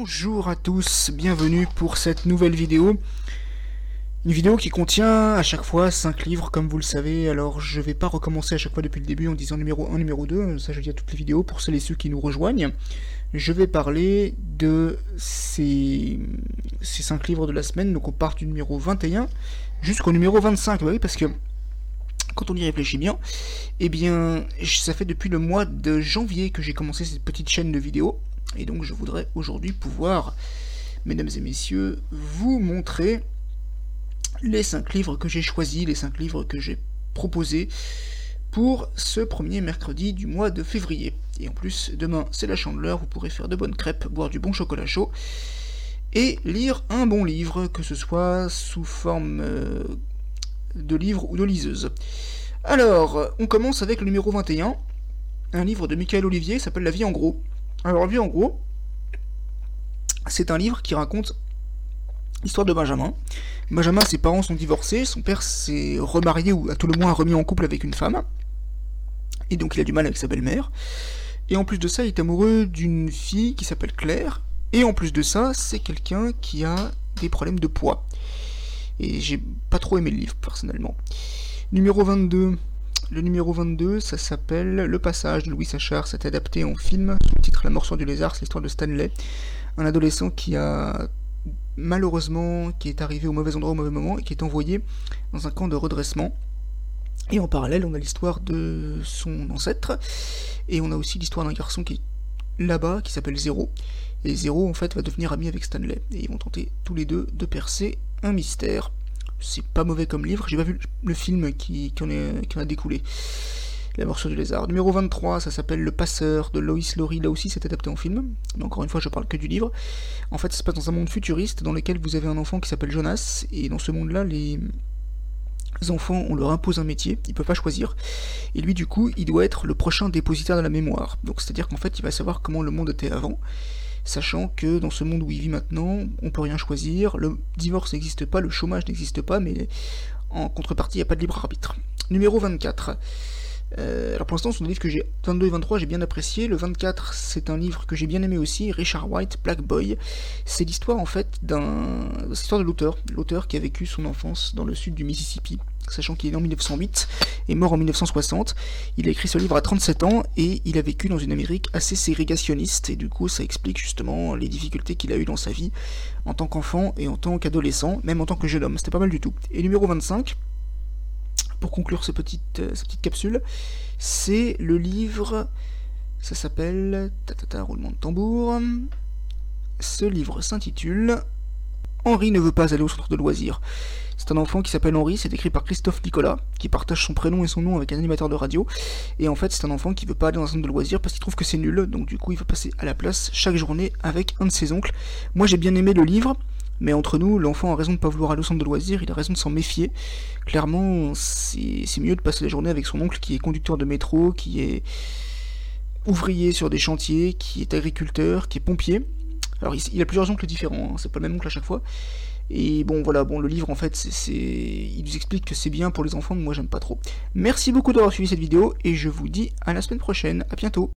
Bonjour à tous, bienvenue pour cette nouvelle vidéo. Une vidéo qui contient à chaque fois 5 livres comme vous le savez, alors je vais pas recommencer à chaque fois depuis le début en disant numéro 1, numéro 2, ça je dis à toutes les vidéos pour celles et ceux qui nous rejoignent. Je vais parler de ces, ces 5 livres de la semaine, donc on part du numéro 21 jusqu'au numéro 25, bah oui parce que quand on y réfléchit bien, eh bien ça fait depuis le mois de janvier que j'ai commencé cette petite chaîne de vidéos, et donc je voudrais aujourd'hui pouvoir, mesdames et messieurs, vous montrer les 5 livres que j'ai choisis, les 5 livres que j'ai proposés pour ce premier mercredi du mois de février. Et en plus, demain c'est la chandeleur, vous pourrez faire de bonnes crêpes, boire du bon chocolat chaud, et lire un bon livre, que ce soit sous forme euh, de livre ou de liseuse. Alors, on commence avec le numéro 21, un livre de Michael Olivier, s'appelle La vie en gros. Alors, vie en gros, c'est un livre qui raconte l'histoire de Benjamin. Benjamin, ses parents sont divorcés, son père s'est remarié ou à tout le moins remis en couple avec une femme, et donc il a du mal avec sa belle-mère. Et en plus de ça, il est amoureux d'une fille qui s'appelle Claire, et en plus de ça, c'est quelqu'un qui a des problèmes de poids. Et j'ai pas trop aimé le livre, personnellement. Numéro 22. Le numéro 22, ça s'appelle Le Passage de Louis Sachar. C'est adapté en film sous le titre La morsure du lézard. C'est l'histoire de Stanley, un adolescent qui a malheureusement qui est arrivé au mauvais endroit au mauvais moment et qui est envoyé dans un camp de redressement. Et en parallèle, on a l'histoire de son ancêtre et on a aussi l'histoire d'un garçon qui est là-bas qui s'appelle Zéro. Et Zéro en fait va devenir ami avec Stanley et ils vont tenter tous les deux de percer un mystère. C'est pas mauvais comme livre, j'ai pas vu le film qui, en, a découlé. La morsure du lézard. Numéro 23, ça s'appelle Le Passeur de Lois Lowry. Là aussi, c'est adapté en film. Encore une fois, je parle que du livre. En fait, ça se passe dans un monde futuriste dans lequel vous avez un enfant qui s'appelle Jonas. Et dans ce monde-là, les enfants, on leur impose un métier, ils peuvent pas choisir, et lui du coup, il doit être le prochain dépositaire de la mémoire. Donc c'est-à-dire qu'en fait, il va savoir comment le monde était avant, sachant que dans ce monde où il vit maintenant, on peut rien choisir, le divorce n'existe pas, le chômage n'existe pas, mais en contrepartie, il n'y a pas de libre arbitre. Numéro 24. Euh, alors pour l'instant, ce sont des livres que j'ai 22 et 23, j'ai bien apprécié. Le 24, c'est un livre que j'ai bien aimé aussi, Richard White, Black Boy. C'est l'histoire en fait d'un, c'est l'histoire de l'auteur, l'auteur qui a vécu son enfance dans le sud du Mississippi, sachant qu'il est né en 1908 et mort en 1960. Il a écrit ce livre à 37 ans et il a vécu dans une Amérique assez ségrégationniste et du coup, ça explique justement les difficultés qu'il a eues dans sa vie en tant qu'enfant et en tant qu'adolescent, même en tant que jeune homme. C'était pas mal du tout. Et numéro 25 pour conclure euh, cette petite capsule, c'est le livre, ça s'appelle, tatata, roulement de tambour, ce livre s'intitule Henri ne veut pas aller au centre de loisirs. C'est un enfant qui s'appelle Henri, c'est écrit par Christophe Nicolas, qui partage son prénom et son nom avec un animateur de radio. Et en fait, c'est un enfant qui veut pas aller dans un centre de loisirs parce qu'il trouve que c'est nul, donc du coup, il va passer à la place chaque journée avec un de ses oncles. Moi, j'ai bien aimé le livre. Mais entre nous, l'enfant a raison de ne pas vouloir aller au centre de loisirs, il a raison de s'en méfier. Clairement, c'est mieux de passer la journée avec son oncle qui est conducteur de métro, qui est ouvrier sur des chantiers, qui est agriculteur, qui est pompier. Alors il, a plusieurs oncles différents, hein, c'est pas le même oncle à chaque fois. Et bon voilà, bon le livre en fait, c'est, il nous explique que c'est bien pour les enfants, mais moi j'aime pas trop. Merci beaucoup d'avoir suivi cette vidéo et je vous dis à la semaine prochaine, à bientôt.